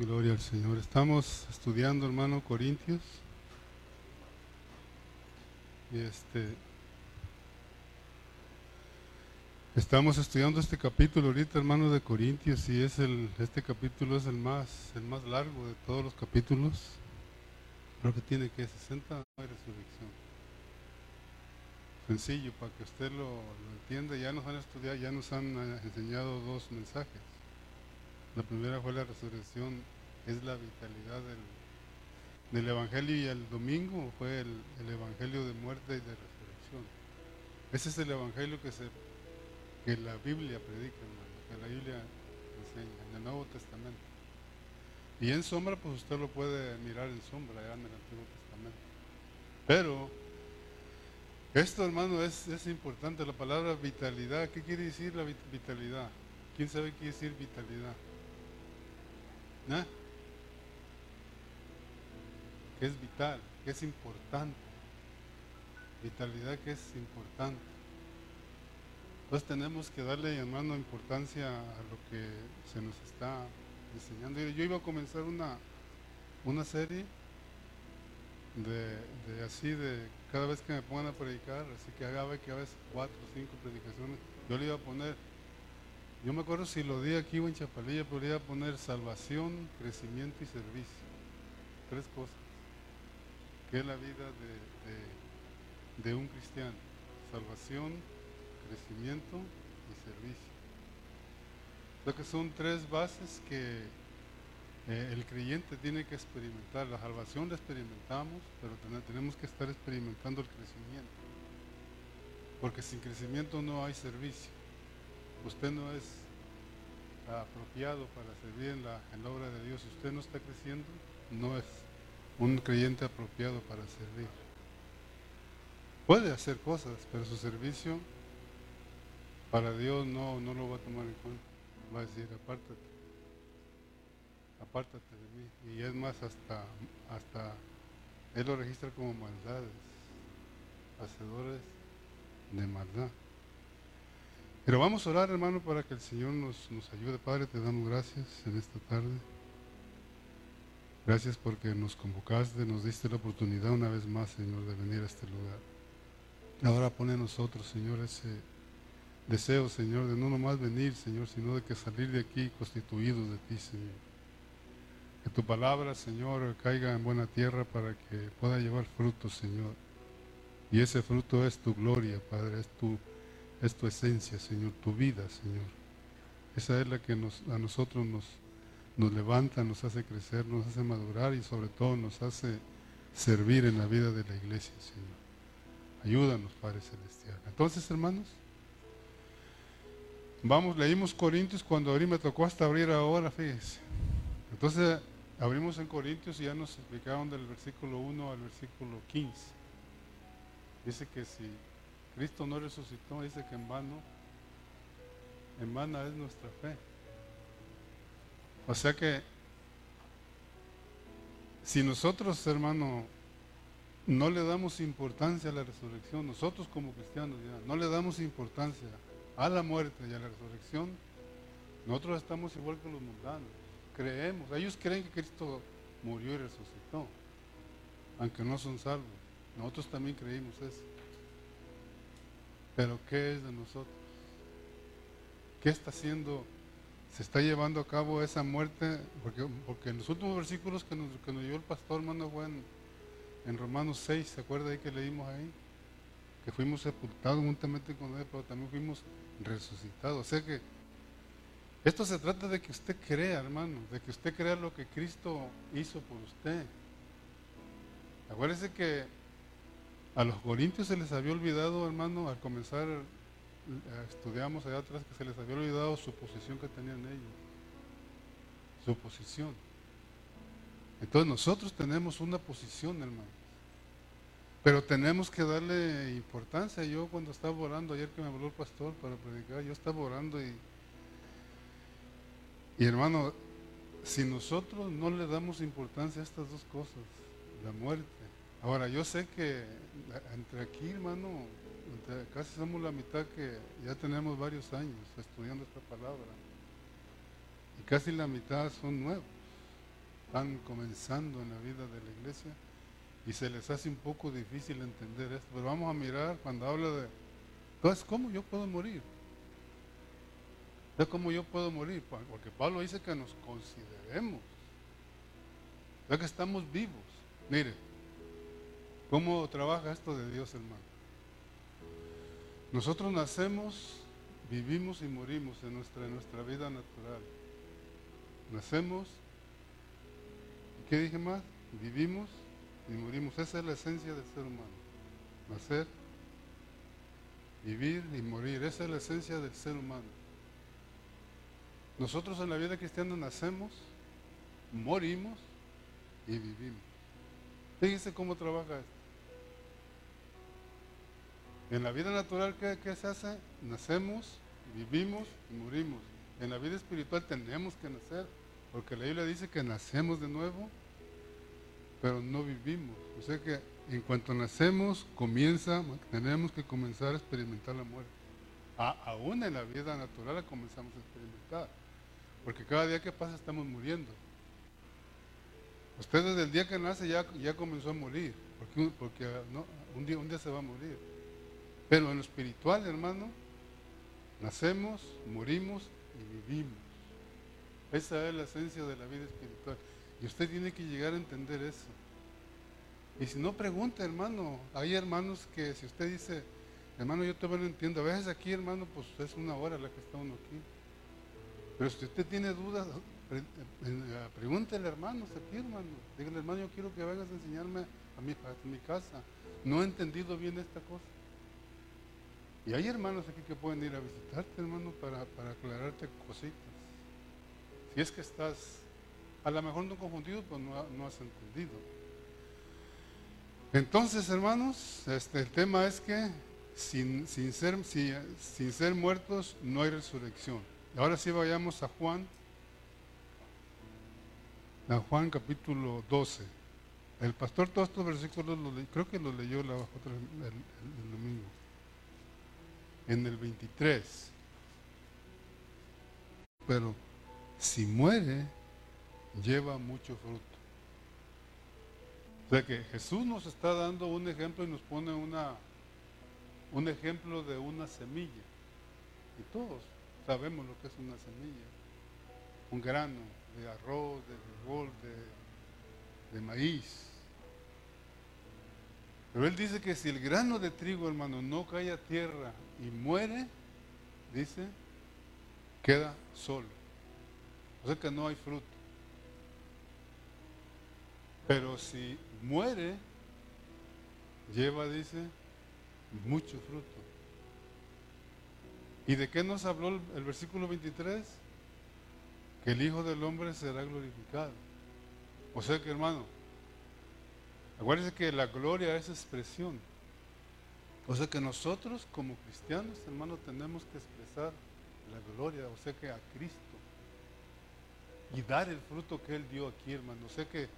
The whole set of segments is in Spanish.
Gloria al Señor. Estamos estudiando, hermano, Corintios. Y este estamos estudiando este capítulo ahorita, hermano, de Corintios y es el este capítulo es el más el más largo de todos los capítulos. Creo que tiene que 60 no hay resurrección. Sencillo para que usted lo, lo entienda. Ya nos han estudiado, ya nos han eh, enseñado dos mensajes. La primera fue la resurrección, es la vitalidad del, del Evangelio y el domingo fue el, el, Evangelio de muerte y de resurrección. Ese es el Evangelio que, se, que la Biblia predica, hermano, que la Biblia enseña en el Nuevo Testamento. Y en sombra, pues usted lo puede mirar en sombra ya en el Antiguo Testamento. Pero esto, hermano, es, es importante. La palabra vitalidad, ¿qué quiere decir la vitalidad? ¿Quién sabe qué quiere decir vitalidad? ¿Eh? Que es vital, que es importante. Vitalidad que es importante. Entonces tenemos que darle, hermano, importancia a lo que se nos está enseñando. Yo iba a comenzar una, una serie de, de, así de cada vez que me pongan a predicar, así que haga que a veces cuatro o cinco predicaciones, yo le iba a poner yo me acuerdo si lo di aquí o en Chapalilla, podría poner salvación, crecimiento y servicio. Tres cosas. Que es la vida de, un cristiano. Salvación, crecimiento y servicio. Lo que son tres bases que eh, el creyente tiene que experimentar. La salvación la experimentamos, pero tenemos que estar experimentando el crecimiento. Porque sin crecimiento no hay servicio usted no es apropiado para servir en la, obra de Dios, si usted no está creciendo, no es un creyente apropiado para servir. Puede hacer cosas, pero su servicio para Dios no, no lo va a tomar en cuenta. Va a decir, apártate, apártate de mí. Y es más, hasta, hasta Él lo registra como maldades, hacedores de maldad. Pero vamos a orar, hermano, para que el Señor nos, nos ayude. Padre, te damos gracias en esta tarde. Gracias porque nos convocaste, nos diste la oportunidad una vez más, Señor, de venir a este lugar. Ahora pone a nosotros, Señor, ese deseo, Señor, de no nomás venir, Señor, sino de que salir de aquí constituidos de ti, Señor. Que tu palabra, Señor, caiga en buena tierra para que pueda llevar fruto, Señor. Y ese fruto es tu gloria, Padre, es tu es tu esencia, Señor, tu vida, Señor. Esa es la que a nosotros nos, nos levanta, nos hace crecer, nos hace madurar y sobre todo nos hace servir en la vida de la iglesia, Señor. Ayúdanos, Padre Celestial. Entonces, hermanos, vamos, leímos Corintios cuando abrí, me tocó hasta abrir ahora, fíjense. Entonces, abrimos en Corintios y ya nos explicaron del versículo 1 al versículo 15. Dice que si Cristo no resucitó, dice que en vano, en vana es nuestra fe. O sea que si nosotros, hermano, no le damos importancia a la resurrección, nosotros como cristianos no le damos importancia a la muerte y a la resurrección, nosotros estamos igual que los mundanos. Creemos, ellos creen que Cristo murió y resucitó, aunque no son salvos. Nosotros también creímos eso. Pero ¿qué es de nosotros? ¿Qué está haciendo? ¿Se está llevando a cabo esa muerte? Porque, porque en los últimos versículos que nos, que nos dio el pastor, hermano, en, en Romanos 6, ¿se acuerda ahí que leímos ahí? Que fuimos sepultados juntamente con Él, pero también fuimos resucitados. O sea que esto se trata de que usted crea, hermano, de que usted crea lo que Cristo hizo por usted. Acuérdese que a los corintios se les había olvidado, hermano, al comenzar, eh, estudiamos allá atrás que se les había olvidado su posición que tenían ellos. Su posición. Entonces nosotros tenemos una posición, hermano. Pero tenemos que darle importancia. Yo cuando estaba orando, ayer que me habló el pastor para predicar, yo estaba orando y, y hermano, si nosotros no le damos importancia a estas dos cosas, la muerte Ahora, yo sé que entre aquí, hermano, casi somos la mitad que ya tenemos varios años estudiando esta palabra. Y casi la mitad son nuevos. están comenzando en la vida de la iglesia y se les hace un poco difícil entender esto. Pero vamos a mirar cuando habla de, entonces, ¿cómo yo puedo morir? ¿cómo yo puedo morir? Porque Pablo dice que nos consideremos. Ya que estamos vivos. Mire, ¿cómo trabaja esto de Dios, hermano? Nosotros nacemos, vivimos y morimos en nuestra, nuestra vida natural. Nacemos, ¿qué dije más? Vivimos y morimos. Esa es la esencia del ser humano. Nacer, vivir y morir. Esa es la esencia del ser humano. Nosotros en la vida cristiana nacemos, morimos y vivimos. Fíjense cómo trabaja esto. En la vida natural, ¿qué, ¿qué, se hace? Nacemos, vivimos y morimos. En la vida espiritual tenemos que nacer, porque la Biblia dice que nacemos de nuevo, pero no vivimos. O sea que en cuanto nacemos, comienza, tenemos que comenzar a experimentar la muerte. aún en la vida natural la comenzamos a experimentar, porque cada día que pasa estamos muriendo. Usted desde el día que nace ya, ya comenzó a morir, porque, un día se va a morir. Pero en lo espiritual, hermano, nacemos, morimos y vivimos. Esa es la esencia de la vida espiritual. Y usted tiene que llegar a entender eso. Y si no pregunta, hermano, hay hermanos que si usted dice, hermano, yo todavía no entiendo, a veces aquí, hermano, pues es una hora la que está uno aquí. Pero si usted tiene dudas, pregúntele, hermanos, aquí, hermano. Dígale, hermano, yo quiero que vengas a enseñarme a mi casa. No he entendido bien esta cosa. Y hay hermanos aquí que pueden ir a visitarte, hermano, para, para aclararte cositas. Si es que estás, a lo mejor no confundido, pues no, no has entendido. Entonces, hermanos, este, el tema es que sin, sin, ser, sin ser muertos no hay resurrección. Ahora sí vayamos a Juan, a Juan capítulo 12. El pastor todos estos versículos creo que los leyó la el, domingo. En el 23. Pero si muere, lleva mucho fruto. O sea que Jesús nos está dando un ejemplo y nos pone una, un ejemplo de una semilla. Y todos sabemos lo que es una semilla. Un grano de arroz, de frijol, de, de maíz. Pero él dice que si el grano de trigo, hermano, no cae a tierra y muere, dice, queda solo. O sea que no hay fruto. Pero si muere, lleva, dice, mucho fruto. ¿Y de qué nos habló el, versículo 23? Que el Hijo del Hombre será glorificado. O sea que, hermano, acuérdense que la gloria es expresión. O sea que nosotros como cristianos, hermano, tenemos que expresar la gloria, o sea que a Cristo. Y dar el fruto que Él dio aquí, hermano. O sea que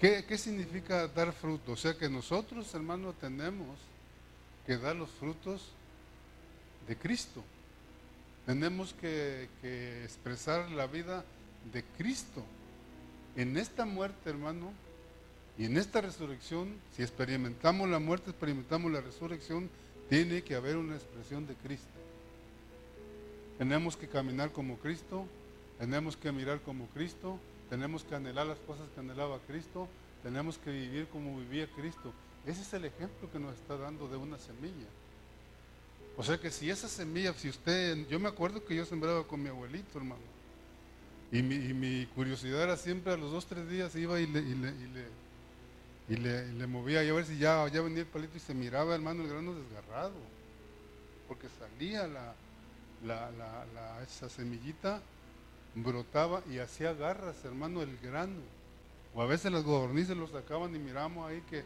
¿Qué, significa dar fruto? O sea que nosotros, hermanos, tenemos que dar los frutos de Cristo. Tenemos que, expresar la vida de Cristo. En esta muerte, hermano, y en esta resurrección, si experimentamos la muerte, experimentamos la resurrección, tiene que haber una expresión de Cristo. Tenemos que caminar como Cristo, tenemos que mirar como Cristo, tenemos que anhelar las cosas que anhelaba Cristo, tenemos que vivir como vivía Cristo. Ese es el ejemplo que nos está dando de una semilla. O sea que si esa semilla, si usted, yo me acuerdo que yo sembraba con mi abuelito, hermano. Y mi, curiosidad era siempre a los dos, tres días iba y le, movía y a ver si ya, ya venía el palito y se miraba, hermano, el grano desgarrado. Porque salía la, la, esa semillita brotaba y hacía garras, hermano, el grano. O a veces las gobernizas lo sacaban y miramos ahí que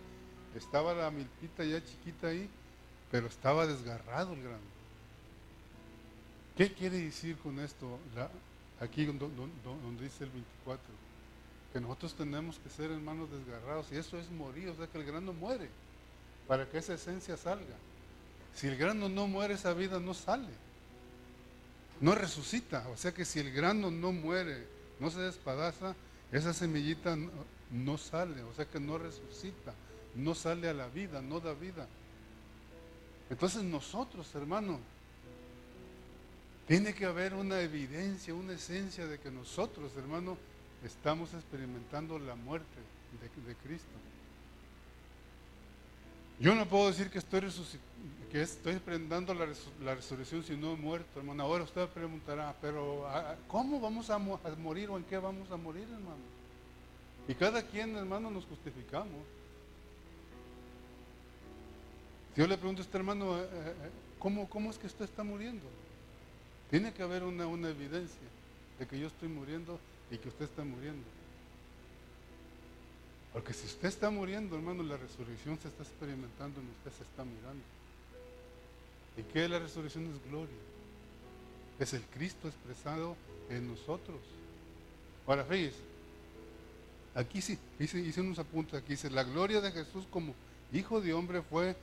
estaba la milpita ya chiquita ahí, pero estaba desgarrado el grano. ¿Qué quiere decir con esto? aquí donde, dice el 24, que nosotros tenemos que ser hermanos desgarrados y eso es morir, o sea que el grano muere para que esa esencia salga. Si el grano no muere, esa vida no sale no resucita. O sea que si el grano no muere, no se despadaza, esa semillita no, sale, o sea que no resucita, no sale a la vida, no da vida. Entonces nosotros, hermano, tiene que haber una evidencia, una esencia de que nosotros, hermano, estamos experimentando la muerte de, Cristo. Yo no puedo decir que estoy, que estoy la, resurrección si no he muerto, hermano. Ahora usted preguntará, pero ah, ¿cómo vamos a, morir o en qué vamos a morir, hermano? Y cada quien, hermano, nos justificamos. Si yo le pregunto a este hermano, eh, eh, ¿cómo, ¿cómo es que usted está muriendo? Tiene que haber una evidencia de que yo estoy muriendo y que usted está muriendo. Porque si usted está muriendo, hermano, la resurrección se está experimentando y usted se está mirando. ¿Y qué la resurrección? Es gloria. Es el Cristo expresado en nosotros. Ahora, fíjese, aquí sí, hice, hice unos apuntes aquí, dice, la gloria de Jesús como Hijo de hombre fue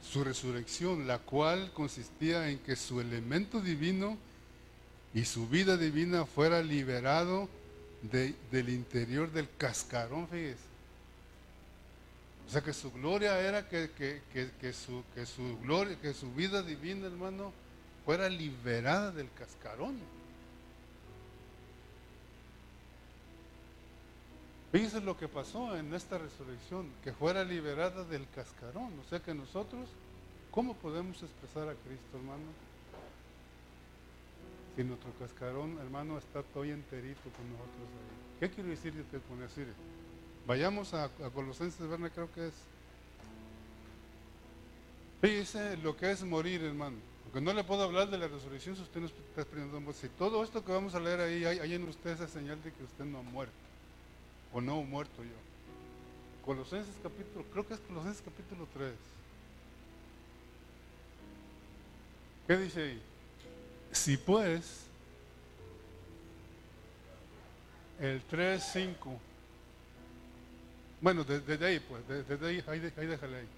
su resurrección, la cual consistía en que su elemento divino y su vida divina fuera liberado del interior del cascarón, fíjese. O sea que su gloria era que, su, que, su, gloria, que su vida divina, hermano, fuera liberada del cascarón. Fíjese lo que pasó en esta resurrección, que fuera liberada del cascarón. O sea que nosotros, ¿cómo podemos expresar a Cristo, hermano? Si nuestro cascarón, hermano, está todo enterito con nosotros ahí. ¿Qué quiero decir con eso? Vayamos a, Colosenses, ¿verdad? Creo que es. Fíjese lo que es morir, hermano. Porque no le puedo hablar de la resurrección si usted no está experimentando. Si todo esto que vamos a leer ahí, hay, hay en usted esa señal de que usted no ha muerto o no muerto yo. Colosenses capítulo, creo que es Colosenses capítulo 3. ¿Qué dice ahí? Si pues, el 3, 5, bueno, desde, ahí pues, desde ahí, ahí, ahí déjale ahí.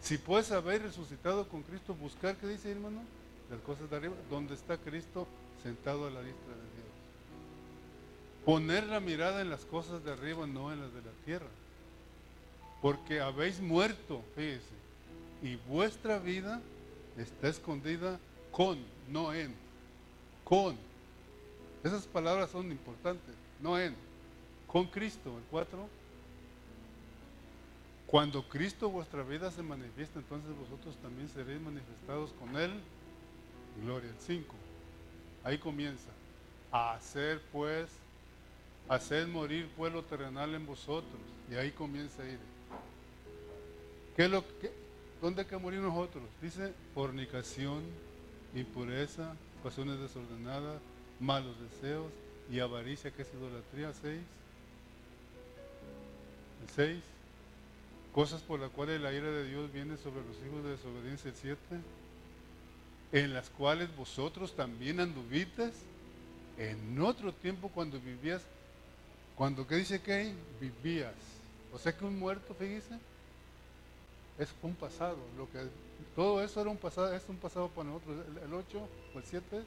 Si pues haber resucitado con Cristo, buscar, ¿qué dice hermano? Las cosas de arriba, donde está Cristo sentado a la diestra de Dios. Poner la mirada en las cosas de arriba, no en las de la tierra. Porque habéis muerto, fíjese, y vuestra vida está escondida con, no en. Con. Esas palabras son importantes, no en. Con Cristo, el 4. Cuando Cristo vuestra vida se manifiesta, entonces vosotros también seréis manifestados con Él. Gloria, el 5. Ahí comienza. A hacer pues Haced morir pueblo terrenal en vosotros. Y ahí comienza a ir. ¿Qué lo ¿Dónde hay que morir nosotros? Dice fornicación, impureza, pasiones desordenadas, malos deseos y avaricia, que es idolatría. Seis. El seis. Cosas por las cuales la ira de Dios viene sobre los hijos de desobediencia. El siete. En las cuales vosotros también anduvites en otro tiempo cuando vivías cuando, ¿qué dice que Vivías. O sea que un muerto, fíjese, es un pasado. Lo que, todo eso era un pasado, es un pasado para nosotros, el, 8 o el 7.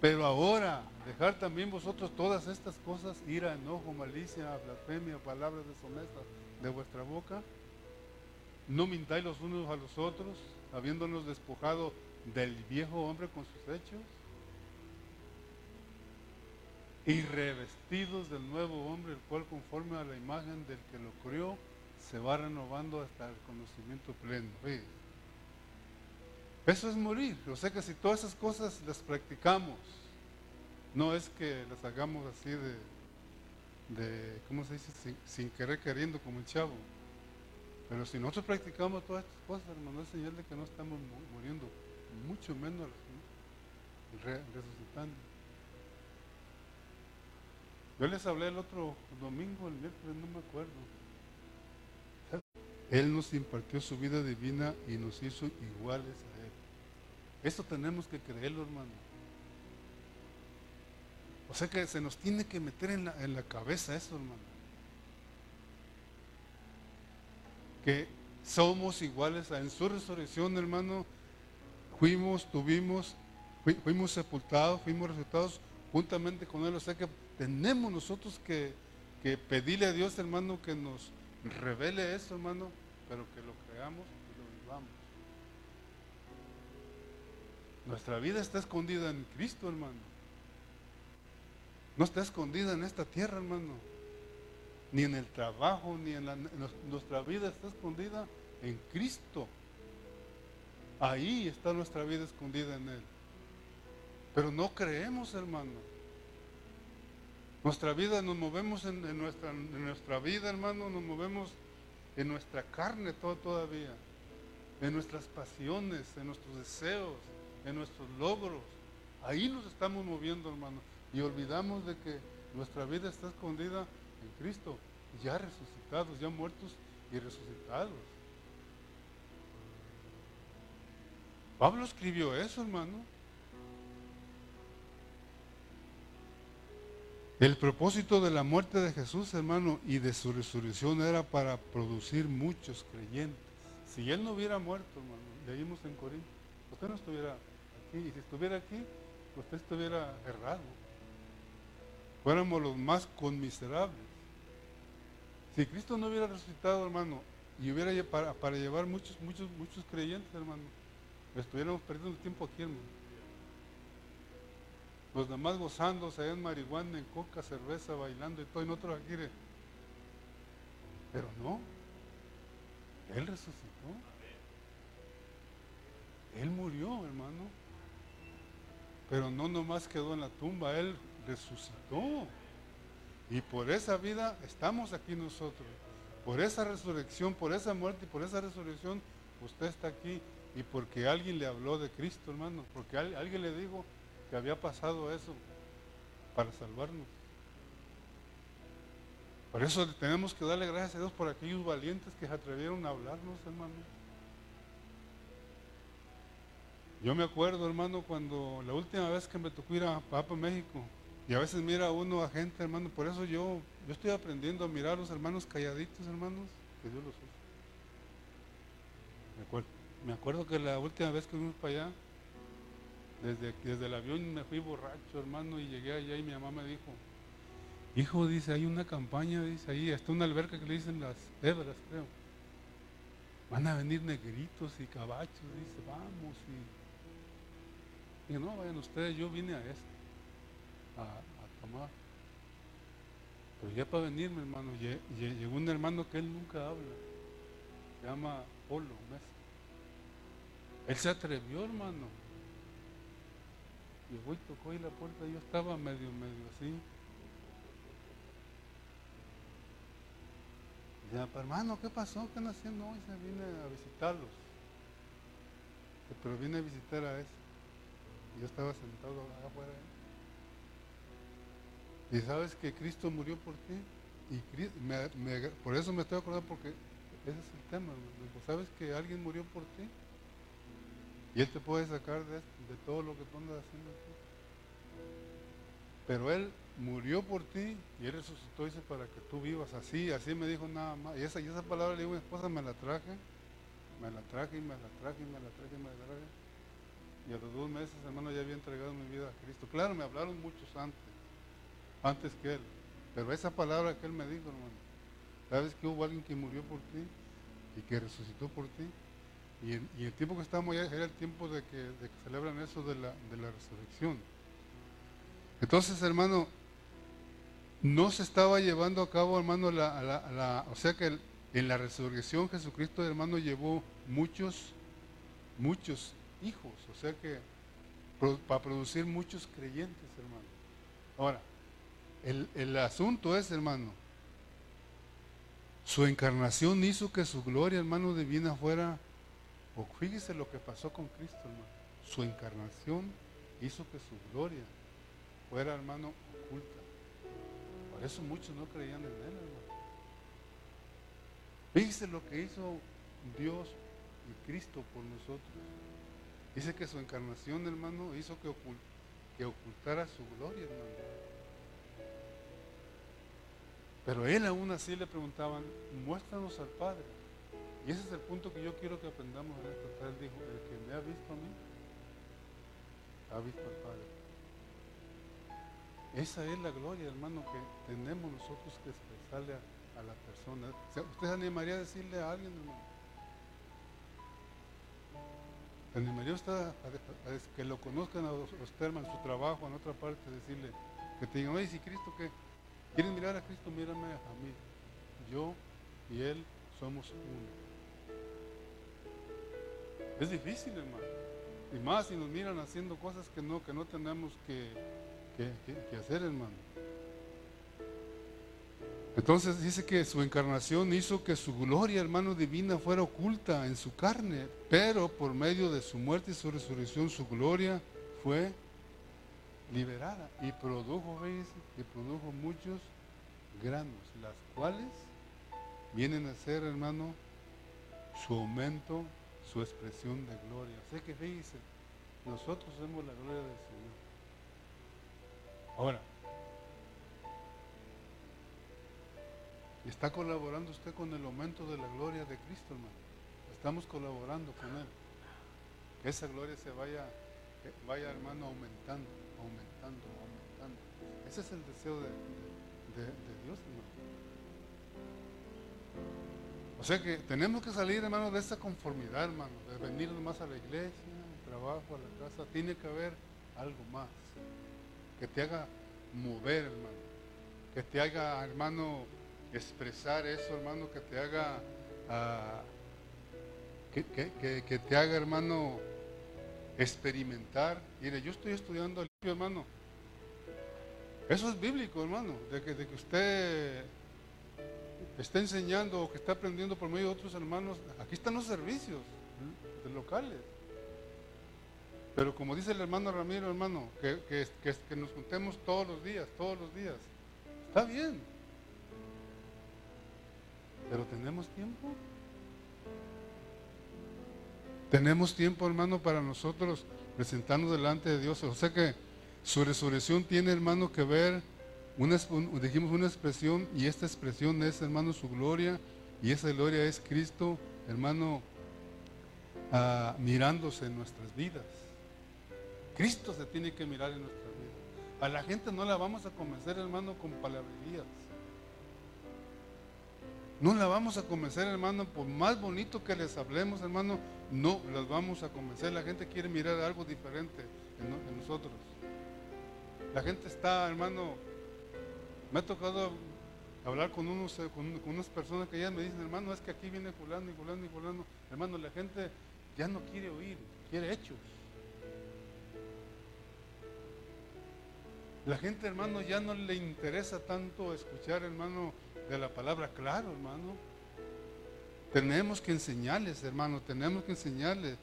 Pero ahora, dejar también vosotros todas estas cosas, ira, enojo, malicia, blasfemia, palabras deshonestas de vuestra boca. No mintáis los unos a los otros, habiéndonos despojado del viejo hombre con sus hechos y revestidos del nuevo hombre, el cual conforme a la imagen del que lo crió, se va renovando hasta el conocimiento pleno. Eso es morir. O sea que si todas esas cosas las practicamos, no es que las hagamos así de, de ¿cómo se dice? Sin, querer queriendo como el chavo. Pero si nosotros practicamos todas estas cosas, hermano, es señal de que no estamos muriendo, mucho menos resucitando. Yo les hablé el otro domingo, el miércoles, no me acuerdo. Él nos impartió su vida divina y nos hizo iguales a Él. Eso tenemos que creerlo, hermano. O sea que se nos tiene que meter en la, en la cabeza eso, hermano. Que somos iguales a En su resurrección, hermano, fuimos, tuvimos, fuimos sepultados, fuimos resucitados juntamente con Él. O sea que tenemos nosotros que, que pedirle a Dios, hermano, que nos revele eso, hermano, pero que lo creamos y lo vivamos. Nuestra vida está escondida en Cristo, hermano. No está escondida en esta tierra, hermano. Ni en el trabajo, ni en, la, nuestra vida está escondida en Cristo. Ahí está nuestra vida escondida en Él. Pero no creemos, hermano. Nuestra vida, nos movemos en, nuestra, en nuestra vida, hermano, nos movemos en nuestra carne todo, todavía, en nuestras pasiones, en nuestros deseos, en nuestros logros. Ahí nos estamos moviendo, hermano. Y olvidamos de que nuestra vida está escondida en Cristo, ya resucitados, ya muertos y resucitados. Pablo escribió eso, hermano. El propósito de la muerte de Jesús, hermano, y de su resurrección era para producir muchos creyentes. Si él no hubiera muerto, hermano, leímos en Corinto, usted no estuviera aquí. Y si estuviera aquí, usted estuviera errado. Fuéramos los más conmiserables. Si Cristo no hubiera resucitado, hermano, y hubiera para, llevar muchos, muchos, muchos creyentes, hermano, estuviéramos perdiendo tiempo aquí, hermano. Los demás gozándose en marihuana, en coca, cerveza, bailando y todo, y nosotros aquí. Pero no. Él resucitó. Él murió, hermano. Pero no nomás quedó en la tumba, Él resucitó. Y por esa vida estamos aquí nosotros. Por esa resurrección, por esa muerte y por esa resurrección, usted está aquí. Y porque alguien le habló de Cristo, hermano. Porque alguien le dijo que había pasado eso para salvarnos. Por eso tenemos que darle gracias a Dios por aquellos valientes que se atrevieron a hablarnos, hermano. Yo me acuerdo, hermano, cuando la última vez que me tocó ir a Papa México, y a veces mira uno a gente, hermano, por eso yo, yo estoy aprendiendo a mirar a los hermanos calladitos, hermanos, que Dios los usa. Me acuerdo, me acuerdo que la última vez que fuimos para allá, desde, desde el avión me fui borracho, hermano, y llegué allá y mi mamá me dijo, hijo, dice, hay una campaña, dice, ahí está una alberca que le dicen las hebras, creo. Van a venir negritos y cabachos, dice, vamos. Y, y no, vayan ustedes, yo vine a esto a, tomar. Pero ya para venirme, hermano, llegó un hermano que él nunca habla. Se llama Polo Mesa. Él se atrevió, hermano. Llegó y tocó ahí la puerta. Yo estaba medio, medio así. Dice, hermano, ¿qué pasó? ¿Qué están haciendo hoy? Se vine a visitarlos. Pero vine a visitar a ese. Yo estaba sentado afuera. Y sabes que Cristo murió por ti. Y por eso me estoy acordando porque ese es el tema. Sabes que alguien murió por ti. Y Él te puede sacar de, todo lo que tú andas haciendo. Pero Él murió por ti y Él resucitó, dice, para que tú vivas así. Así me dijo nada más. Y esa, y esa palabra le digo a mi esposa, me la traje. Me la traje y me la traje y me la traje y me la traje. Y a los dos meses, hermano, ya había entregado mi vida a Cristo. Claro, me hablaron muchos antes antes que Él. Pero esa palabra que Él me dijo, hermano, sabes que hubo alguien que murió por ti y que resucitó por ti. Y, el tiempo que estamos allá era el tiempo de que, celebran eso de la, resurrección. Entonces, hermano, no se estaba llevando a cabo, hermano, la, o sea que en la resurrección Jesucristo, hermano, llevó muchos, muchos hijos, o sea que para producir muchos creyentes, hermano. Ahora, el, asunto es, hermano, su encarnación hizo que su gloria, hermano, divina fuera, o fíjese lo que pasó con Cristo, hermano. Su encarnación hizo que su gloria fuera, hermano, oculta. Por eso muchos no creían en él, hermano. Fíjese lo que hizo Dios y Cristo por nosotros. Dice que su encarnación, hermano, hizo que, que ocultara su gloria, hermano. Pero él aún así le preguntaban, muéstranos al Padre. Y ese es el punto que yo quiero que aprendamos en esto. Él dijo, el que me ha visto a mí, ha visto al Padre. Esa es la gloria, hermano, que tenemos nosotros que expresarle a, la persona. ¿Usted animaría a decirle a alguien, hermano? animaría usted a, que lo conozcan a usted, hermano, en su trabajo, en otra parte, decirle, que te digan, oye, si Cristo que quieren mirar a Cristo, mírame a mí. Yo y Él somos uno. Es difícil, hermano. Y más si nos miran haciendo cosas que no, que no tenemos que, que, hacer, hermano. Entonces dice que su encarnación hizo que su gloria, hermano, divina fuera oculta en su carne, pero por medio de su muerte y su resurrección, su gloria fue liberada y produjo, ¿veis? Y produjo muchos granos, las cuales vienen a ser, hermano, su aumento, su expresión de gloria. Sé que fíjese, nosotros somos la gloria del Señor. Ahora, ¿está colaborando usted con el aumento de la gloria de Cristo, hermano? Estamos colaborando con Él. Que esa gloria se vaya, vaya hermano, aumentando, aumentando, aumentando. Ese es el deseo de, de Dios, hermano. O sea que tenemos que salir, hermano, de esa conformidad, hermano, de venir más a la iglesia, al trabajo, a la casa. Tiene que haber algo más que te haga mover, hermano. Que te haga, hermano, expresar eso, hermano, que te haga, ah, que, te haga, hermano, experimentar. Mire, yo estoy estudiando hermano. Eso es bíblico, hermano, de que, de que usted está enseñando o que está aprendiendo por medio de otros hermanos, aquí están los servicios de locales. Pero como dice el hermano Ramiro, hermano, que, que, nos juntemos todos los días, todos los días. Está bien. Pero tenemos tiempo. Tenemos tiempo, hermano, para nosotros presentarnos delante de Dios. O sea que su resurrección tiene, hermano, que ver dijimos una expresión y esta expresión es, hermano, su gloria y esa gloria es Cristo, hermano, ah, mirándose en nuestras vidas. Cristo se tiene que mirar en nuestras vidas. A la gente no la vamos a convencer, hermano, con palabrerías. No la vamos a convencer, hermano, por más bonito que les hablemos, hermano, no las vamos a convencer. La gente quiere mirar algo diferente en nosotros. La gente está, hermano, me ha tocado hablar con, unos, eh, con, unas personas que ya me dicen, hermano, es que aquí viene fulano y fulano y fulano. Hermano, la gente ya no quiere oír, quiere hechos. La gente, hermano, ya no le interesa tanto escuchar, hermano, de la palabra claro, hermano. Tenemos que enseñarles, hermano, tenemos que enseñarles.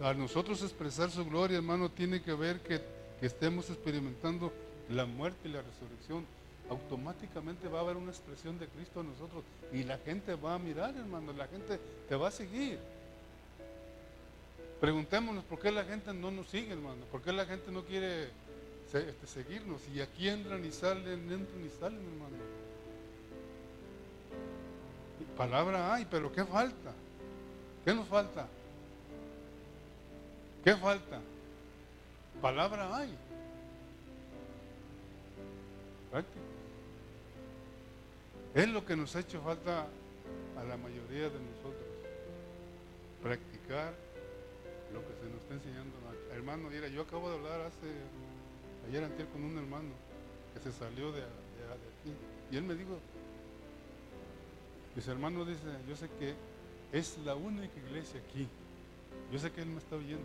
A nosotros expresar su gloria, hermano, tiene que ver que, que estemos experimentando la muerte y la resurrección automáticamente va a haber una expresión de Cristo en nosotros y la gente va a mirar, hermano, la gente te va a seguir. Preguntémonos por qué la gente no nos sigue, hermano, por qué la gente no quiere este, seguirnos y aquí entran y salen, entran y salen, hermano. Palabra hay, pero ¿qué falta? ¿Qué nos falta? ¿Qué falta? Palabra hay. Práctica. Es lo que nos ha hecho falta a la mayoría de nosotros. Practicar lo que se nos está enseñando. Hermano, mira, yo acabo de hablar hace, ayer anterior con un hermano que se salió de, aquí. Y él me dijo, mis hermanos dice, yo sé que es la única iglesia aquí. Yo sé que él me está oyendo.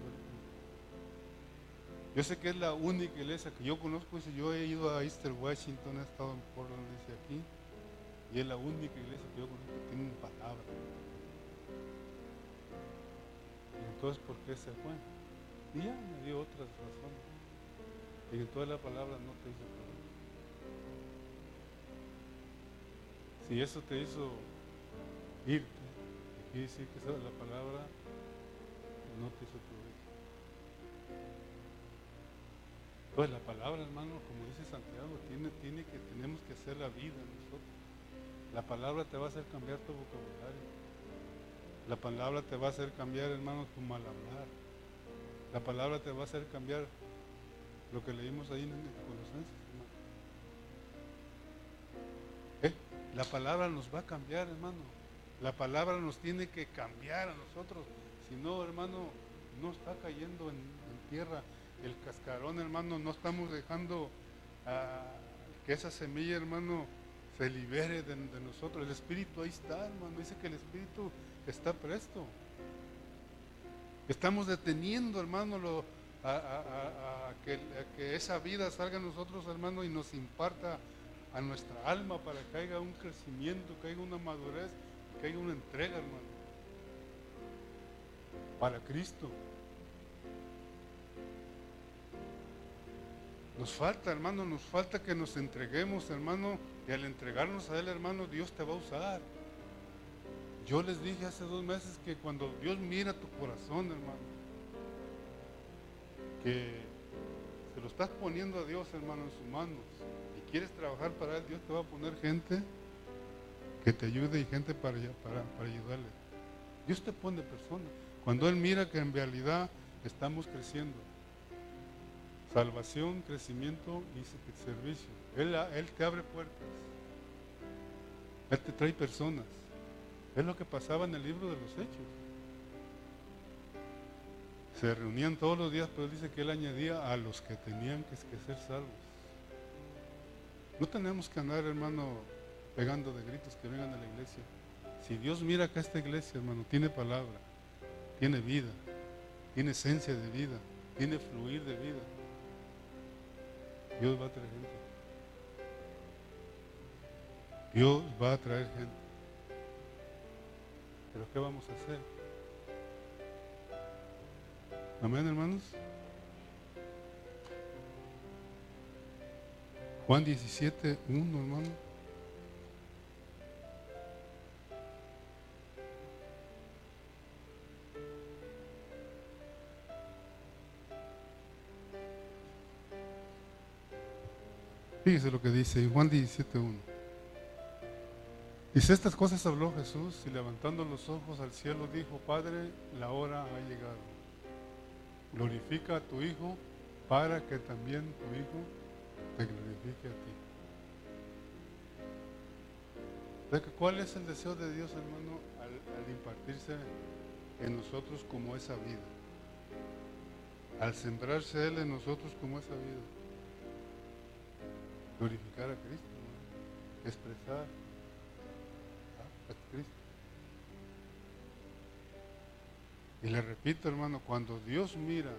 Yo sé que es la única iglesia que yo conozco. Dice, yo he ido a Easter Washington, he estado en Portland, dice aquí. Y es la única iglesia que yo conozco que tiene palabra. Entonces, ¿por qué se fue? Y ya me dio otras razones. Y entonces la palabra no te hizo provecho. Si eso te hizo irte, quiere decir que la palabra no te hizo provecho. Pues la palabra, hermano, como dice Santiago, tiene, tiene que, tenemos que hacer la vida nosotros. La palabra te va a hacer cambiar tu vocabulario. La palabra te va a hacer cambiar, hermano, tu mal hablar. La palabra te va a hacer cambiar lo que leímos ahí en Colosenses, La palabra nos va a cambiar, hermano. La palabra nos tiene que cambiar a nosotros. Si no, hermano, no está cayendo en, tierra. El cascarón, hermano, no estamos dejando ah, que esa semilla, hermano, se libere de, nosotros. El Espíritu ahí está, hermano. Dice que el Espíritu está presto. Estamos deteniendo, hermano, lo, a, que, que, esa vida salga a nosotros, hermano, y nos imparta a nuestra alma para que haya un crecimiento, que haya una madurez, que haya una entrega, hermano, para Cristo. Nos falta, hermano, nos falta que nos entreguemos, hermano, y al entregarnos a Él, hermano, Dios te va a usar. Yo les dije hace dos meses que cuando Dios mira tu corazón, hermano, que se lo estás poniendo a Dios, hermano, en sus manos, y quieres trabajar para Él, Dios te va a poner gente que te ayude y gente para, para, para ayudarle. Dios te pone personas. Cuando Él mira que en realidad estamos creciendo. Salvación, crecimiento y servicio. Él, él te abre puertas. Él te trae personas. Es lo que pasaba en el libro de los Hechos. Se reunían todos los días, pero dice que él añadía a los que tenían que, ser salvos. No tenemos que andar, hermano, pegando de gritos que vengan a la iglesia. Si Dios mira acá esta iglesia, hermano, tiene palabra, tiene vida, tiene esencia de vida, tiene fluir de vida. Dios va a traer gente. Dios va a traer gente. Pero ¿qué vamos a hacer? Amén, hermanos. Juan 17, 1, hermano. Fíjese lo que dice Juan 17, 1. Dice, estas cosas habló Jesús y levantando los ojos al cielo dijo, Padre, la hora ha llegado. Glorifica a tu Hijo para que también tu Hijo te glorifique a ti. ¿Cuál es el deseo de Dios, hermano, al, al impartirse en nosotros como esa vida? Al sembrarse Él en nosotros como esa vida. Glorificar a Cristo, expresar Cristo. Y le repito, hermano, cuando Dios mira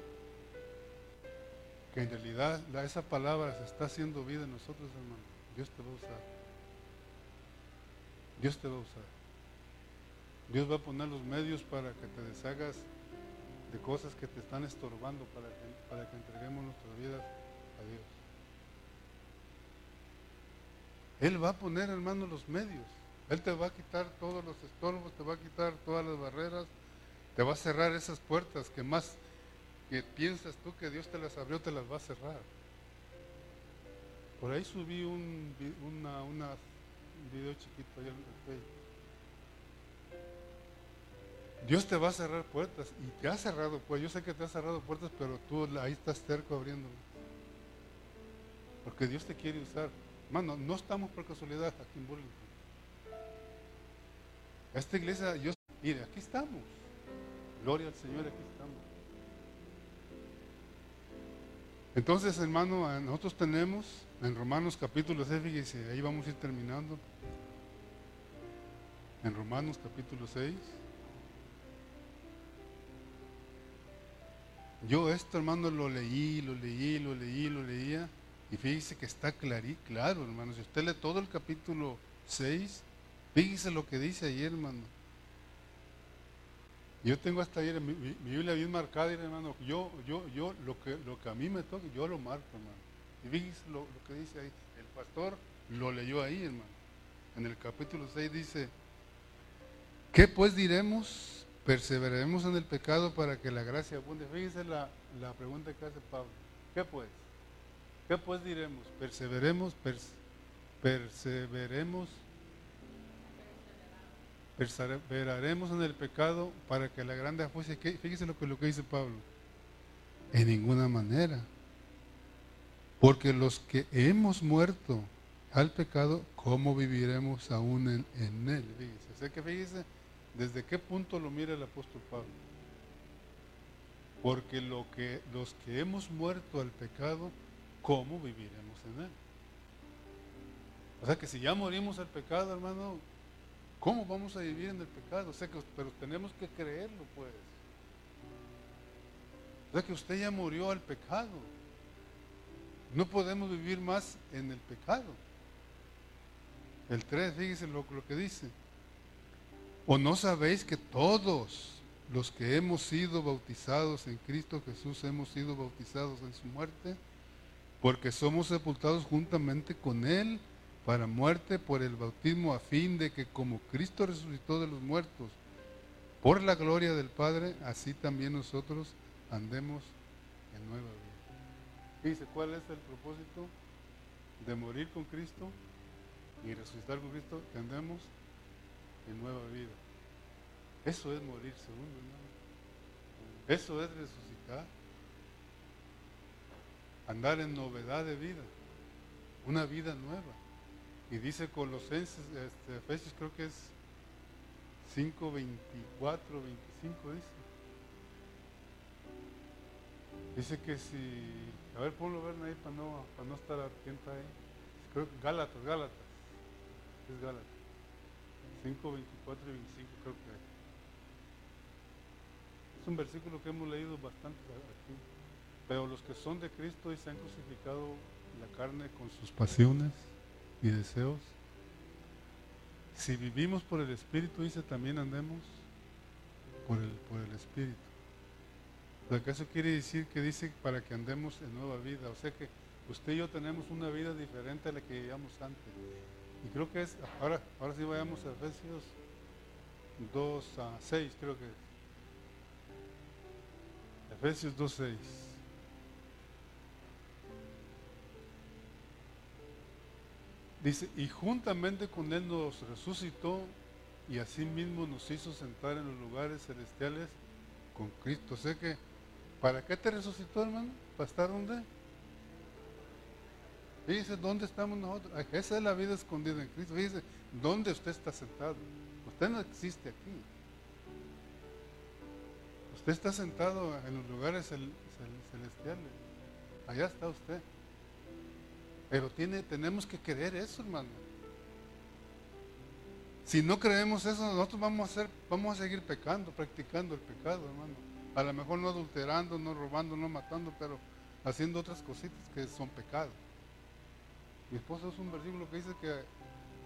que en realidad esa palabra se está haciendo vida en nosotros, hermano, Dios te va a usar. Dios te va a usar. Dios va a poner los medios para que te deshagas de cosas que te están estorbando para que, para que entreguemos nuestra vida a Dios. Él va a poner, hermano, los medios. Él te va a quitar todos los estorbos, te va a quitar todas las barreras, te va a cerrar esas puertas que más que piensas tú que Dios te las abrió, te las va a cerrar. Por ahí subí un, una, video chiquito allá en Facebook. Dios te va a cerrar puertas y te ha cerrado pues Yo sé que te ha cerrado puertas, pero tú ahí estás cerco abriéndolas. Porque Dios te quiere usar. Hermano, no estamos por casualidad aquí en Burlington. Esta iglesia, yo, mire, aquí estamos. Gloria al Señor, aquí estamos. Entonces, hermano, nosotros tenemos en Romanos capítulo 6, fíjese, ahí vamos a ir terminando. En Romanos capítulo 6. Yo esto, hermano, lo leí, lo leí, lo leí, lo leía. Y fíjese que está clarí, claro, hermano. Si usted lee todo el capítulo 6, Fíjese lo que dice ahí, hermano. Yo tengo hasta ayer mi, Biblia bien marcada, hermano. Yo, yo, yo, lo que, lo que a mí me toca, yo lo marco, hermano. Y fíjese lo, que dice ahí. El pastor lo leyó ahí, hermano. En el capítulo 6 dice, ¿qué pues diremos? Perseveraremos en el pecado para que la gracia abunde. Fíjese la, la pregunta que hace Pablo. ¿Qué pues? ¿Qué pues diremos? Perseveremos, perseveremos perseveraremos en el pecado para que la grande fuese. Fíjese lo que, lo que dice Pablo. En ninguna manera. Porque los que hemos muerto al pecado, ¿cómo viviremos aún en, en él? Fíjese, sé que fíjese desde qué punto lo mira el apóstol Pablo. Porque lo que, los que hemos muerto al pecado, ¿cómo viviremos en él? O sea que si ya morimos al pecado, hermano, ¿cómo vamos a vivir en el pecado? O sea que, pero tenemos que creerlo, pues. O sea que usted ya murió al pecado. No podemos vivir más en el pecado. El 3, fíjese lo, lo que dice. ¿O no sabéis que todos los que hemos sido bautizados en Cristo Jesús hemos sido bautizados en su muerte? Porque somos sepultados juntamente con Él para muerte por el bautismo a fin de que como Cristo resucitó de los muertos por la gloria del Padre, así también nosotros andemos en nueva vida. Dice, ¿cuál es el propósito? De morir con Cristo y resucitar con Cristo, que andemos en nueva vida. Eso es morir segundo, hermano. Eso es resucitar. Andar en novedad de vida. Una vida nueva. Y dice Colosenses, este, Efesios creo que es 5, 24, 25 dice. Dice que si, a ver, ponlo ver ahí para no, para no estar atento ahí. Creo que Gálatas, Gálatas. Es Gálatas. 5, 24 y 25 creo que es un versículo que hemos leído bastante aquí. Pero los que son de Cristo y se han crucificado la carne con sus pasiones y deseos. Si vivimos por el Espíritu, dice, también andemos por el, por el Espíritu. O eso quiere decir que dice para que andemos en nueva vida. O sea que usted y yo tenemos una vida diferente a la que llevamos antes. Y creo que es, ahora, ahora sí vayamos a Efesios 2 a 6, creo que es. Efesios 2, 6. Dice, y juntamente con Él nos resucitó y asimismo nos hizo sentar en los lugares celestiales con Cristo. O sea que, ¿para qué te resucitó, hermano? ¿Para estar donde? Fíjese dónde estamos nosotros. Esa es la vida escondida en Cristo. Fíjese dónde usted está sentado. Usted no existe aquí. Usted está sentado en los lugares celestiales. Allá está usted. Pero tiene, tenemos que creer eso, hermano. Si no creemos eso, nosotros vamos a hacer, vamos a seguir pecando, practicando el pecado, hermano. A lo mejor no adulterando, no robando, no matando, pero haciendo otras cositas que son pecados. Mi esposo es un versículo que dice que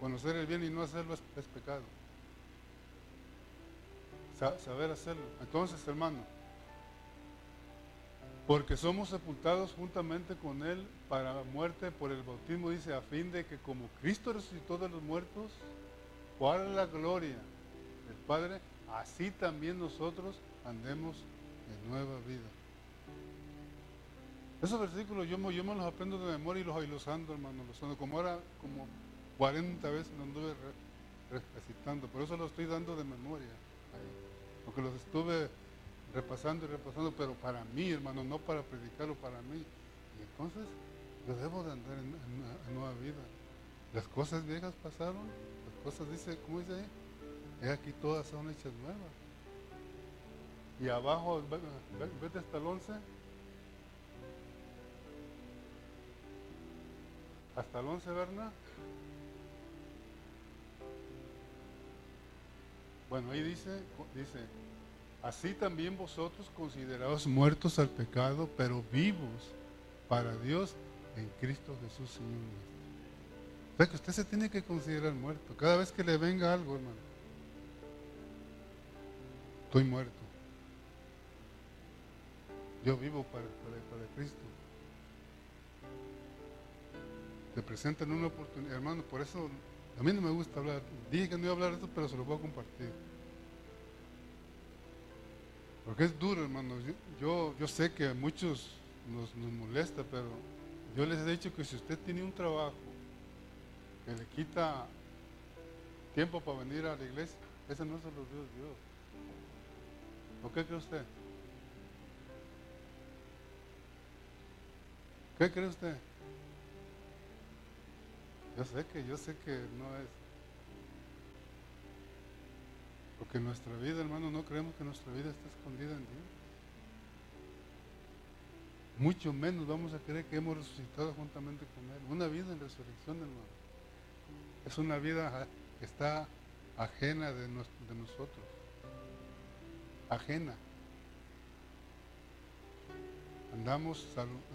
conocer el bien y no hacerlo es, pecado. saber hacerlo. Entonces, hermano, porque somos sepultados juntamente con Él para muerte por el bautismo, dice, a fin de que como Cristo resucitó de los muertos, para la gloria del Padre, así también nosotros andemos en nueva vida. Esos versículos yo, yo me los aprendo de memoria y los, y los ando, hermano. Los ando. Como ahora, como 40 veces los anduve recitando. Por eso los estoy dando de memoria. Porque los estuve repasando y repasando, pero para mí, hermano, no para predicarlo, para mí. Y entonces yo debo de andar en, nueva vida. Las cosas viejas pasaron, las cosas, dice, ¿cómo dice ahí? Es aquí todas son hechas nuevas. Y abajo, vete hasta el 11. Hasta el 11, ¿verdad? Bueno, ahí dice, dice, así también vosotros considerados muertos al pecado, pero vivos para Dios en Cristo Jesús, Señor nuestro. O sea que usted se tiene que considerar muerto. Cada vez que le venga algo, hermano, estoy muerto. Yo vivo para, para Cristo te presentan una oportunidad, hermano, por eso a mí no me gusta hablar. Dije que no iba a hablar de esto, pero se lo voy a compartir. Porque es duro, hermano. Yo, yo sé que a muchos nos, nos molesta, pero yo les he dicho que si usted tiene un trabajo que le quita tiempo para venir a la iglesia, ese no se lo dio Dios. ¿O qué cree usted? ¿Qué cree usted? Yo sé que, yo sé que no es. Porque nuestra vida, hermano, no creemos que nuestra vida está escondida en Dios. Mucho menos vamos a creer que hemos resucitado juntamente con Él. Una vida en resurrección, hermano. Es una vida que está ajena de, nosotros. Ajena. Andamos,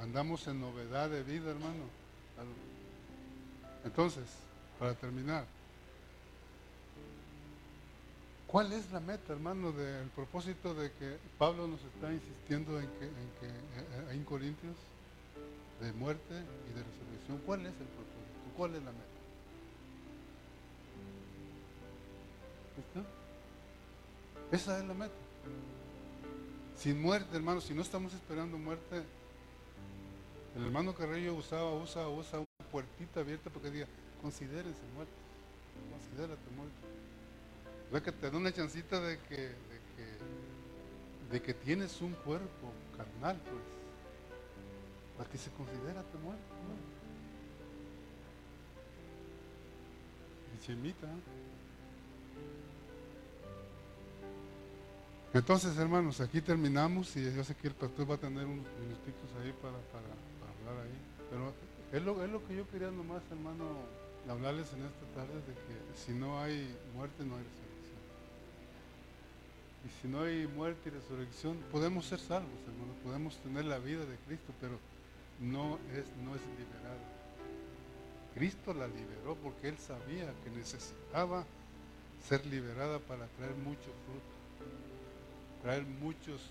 andamos en novedad de vida, hermano. Entonces, para terminar, ¿cuál es la meta, hermano, del propósito de que Pablo nos está insistiendo en que, en eh, en Corintios de muerte y de resurrección? ¿Cuál es el propósito? ¿Cuál es la meta? Esa es la meta. Sin muerte, hermano, si no estamos esperando muerte, el hermano Carrillo usaba, usa, usa una puertita abierta porque diga, considérense muertos, considérate muerto. O sea que te da una chancita de que, de que, tienes un cuerpo carnal, pues, para que se considérate muerto. Y chemita. Entonces, hermanos, aquí terminamos y yo sé que el pastor va a tener unos minutitos ahí para, para, hablar ahí. Pero es lo, es lo que yo quería nomás, hermano, hablarles en esta tarde de que si no hay muerte, no hay resurrección. Y si no hay muerte y resurrección, podemos ser salvos, hermanos, podemos tener la vida de Cristo, pero no es, no es liberado. Cristo la liberó porque Él sabía que necesitaba ser liberada para traer mucho fruto traer muchos,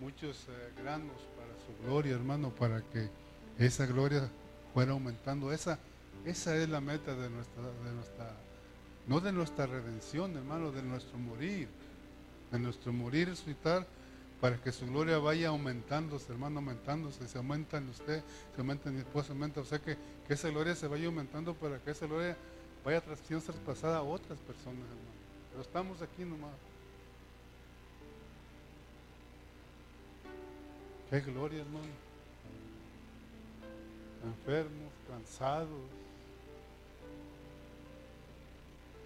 muchos eh, granos para su gloria, hermano, para que esa gloria fuera aumentando. Esa, esa es la meta de nuestra, de nuestra, no de nuestra redención, hermano, de nuestro morir, de nuestro morir y resucitar, para que su gloria vaya aumentándose, hermano, aumentándose, se aumenta en usted, se aumenta en mi esposa, aumenta, o sea que, que esa gloria se vaya aumentando para que esa gloria vaya siendo traspasada a otras personas, hermano. Pero estamos aquí nomás. Qué gloria, hermano. Enfermos, cansados.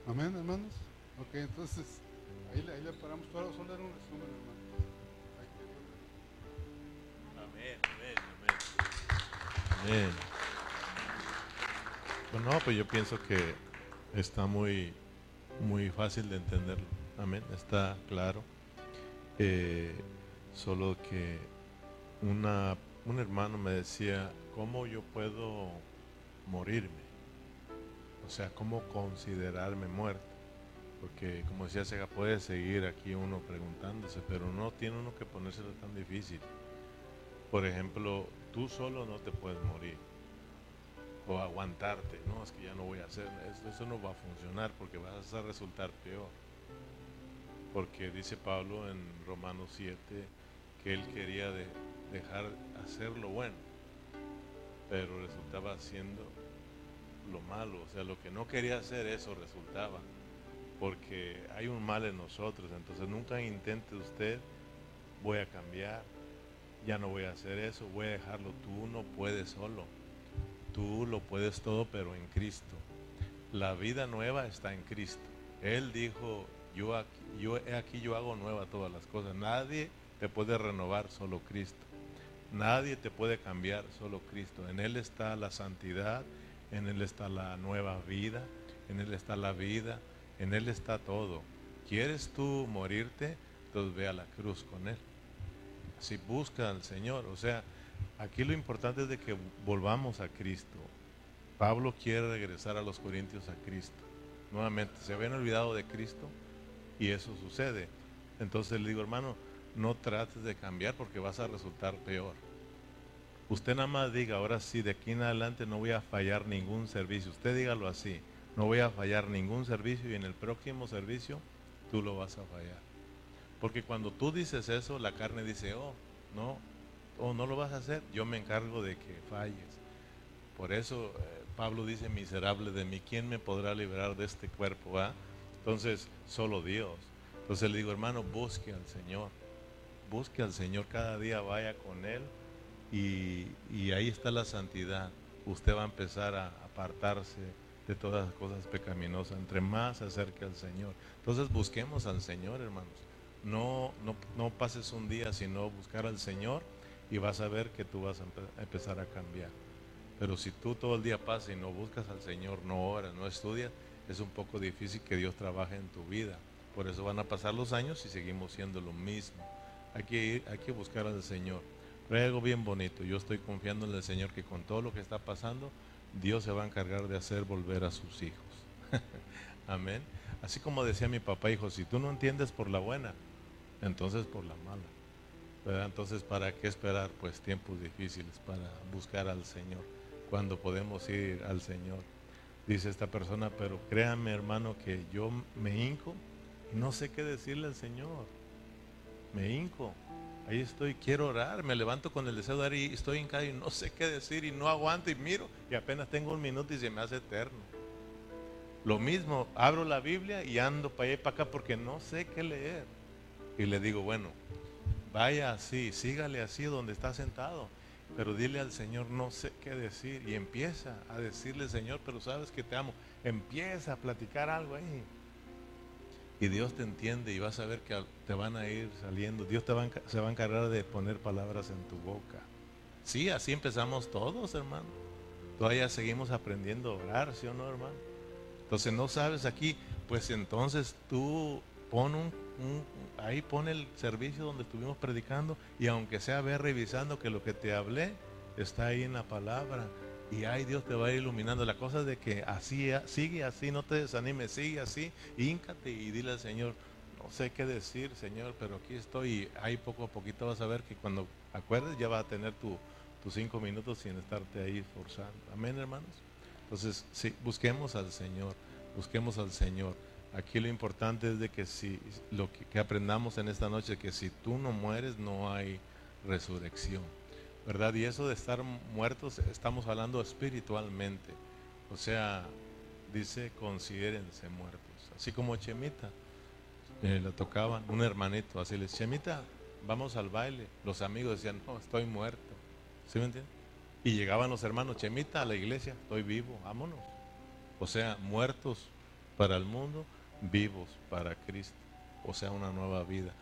Amén, hermanos. Ok, entonces, ahí, ahí le paramos. Solo, solo era un resumen, hermano. Amén, amén, amén. Amén. Bueno, pues yo pienso que está muy, muy fácil de entenderlo. Amén, está claro. Eh, solo que una, un hermano me decía, ¿cómo yo puedo morirme? O sea, ¿cómo considerarme muerto? Porque como decía Sega, puede seguir aquí uno preguntándose, pero no tiene uno que ponérselo tan difícil. Por ejemplo, tú solo no te puedes morir. O aguantarte, no, es que ya no voy a hacer, eso, no va a funcionar porque vas a resultar peor. Porque dice Pablo en Romanos 7 que él quería de, dejar hacer lo bueno, pero resultaba haciendo lo malo, o sea, lo que no quería hacer eso resultaba, porque hay un mal en nosotros, entonces nunca intente usted, voy a cambiar, ya no voy a hacer eso, voy a dejarlo, tú no puedes solo, tú lo puedes todo, pero en Cristo. La vida nueva está en Cristo. Él dijo, yo aquí, yo, aquí yo hago nueva todas las cosas, nadie te puede renovar, solo Cristo. Nadie te puede cambiar, solo Cristo. En Él está la santidad, en Él está la nueva vida, en Él está la vida, en Él está todo. ¿Quieres tú morirte? Entonces ve a la cruz con Él. Si busca al Señor, o sea, aquí lo importante es de que volvamos a Cristo. Pablo quiere regresar a los Corintios a Cristo. Nuevamente, se habían olvidado de Cristo y eso sucede. Entonces le digo, hermano, no trates de cambiar porque vas a resultar peor. Usted nada más diga, ahora sí, de aquí en adelante no voy a fallar ningún servicio. Usted dígalo así, no voy a fallar ningún servicio y en el próximo servicio tú lo vas a fallar. Porque cuando tú dices eso, la carne dice, oh, no, oh, no lo vas a hacer, yo me encargo de que falles. Por eso eh, Pablo dice, miserable de mí, ¿quién me podrá liberar de este cuerpo? Entonces, solo Dios. Entonces le digo, hermano, busque al Señor busque al Señor cada día, vaya con Él y, ahí está la santidad. Usted va a empezar a apartarse de todas las cosas pecaminosas, entre más se acerque al Señor. Entonces busquemos al Señor, hermanos. No, no, no pases un día sino buscar al Señor y vas a ver que tú vas a empezar a cambiar. Pero si tú todo el día pasas y no buscas al Señor, no oras, no estudias, es un poco difícil que Dios trabaje en tu vida. Por eso van a pasar los años y seguimos siendo lo mismo. Hay que, ir, hay que buscar al Señor. Pero algo bien bonito. Yo estoy confiando en el Señor que con todo lo que está pasando, Dios se va a encargar de hacer volver a sus hijos. Amén. Así como decía mi papá, hijo, si tú no entiendes por la buena, entonces por la mala. Entonces, ¿para qué esperar pues tiempos difíciles para buscar al Señor? Cuando podemos ir al Señor. Dice esta persona, pero créanme hermano que yo me hinco y no sé qué decirle al Señor. Me hinco. Ahí estoy, quiero orar, me levanto con el deseo de orar y estoy hincado y no sé qué decir y no aguanto y miro y apenas tengo un minuto y se me hace eterno. Lo mismo, abro la Biblia y ando para allá y para acá porque no sé qué leer. Y le digo, bueno, vaya así, sígale así donde está sentado, pero dile al Señor, no sé qué decir. Y empieza a decirle, Señor, pero sabes que te amo. Empieza a platicar algo ahí. Y Dios te entiende y vas a ver que te van a ir saliendo. Dios te va se va a encargar de poner palabras en tu boca. Sí, así empezamos todos, hermano. Todavía seguimos aprendiendo a orar, ¿sí o no, hermano? Entonces no sabes aquí, pues entonces tú pon un, ahí pone el servicio donde estuvimos predicando y aunque sea ver revisando que lo que te hablé está ahí en la palabra y ahí Dios te va a ir iluminando. La cosa de que así, sigue así, no te desanimes, sigue así, híncate y dile al Señor, no sé qué decir, Señor, pero aquí estoy y ahí poco a poquito vas a ver que cuando acuerdes ya va a tener tu, tus cinco minutos sin estarte ahí forzando. Amén, hermanos. Entonces, sí, busquemos al Señor, busquemos al Señor. Aquí lo importante es de que si lo que, aprendamos en esta noche, que si tú no mueres, no hay resurrección. ¿Verdad? Y eso de estar muertos, estamos hablando espiritualmente. O sea, dice, considérense muertos. Así como Chemita, eh, tocaban, un hermanito, así le decía, Chemita, vamos al baile. Los amigos decían, no, estoy muerto. ¿Sí me entiendes? Y llegaban los hermanos, Chemita, a la iglesia, estoy vivo, vámonos. O sea, muertos para el mundo, vivos para Cristo, o sea, una nueva vida.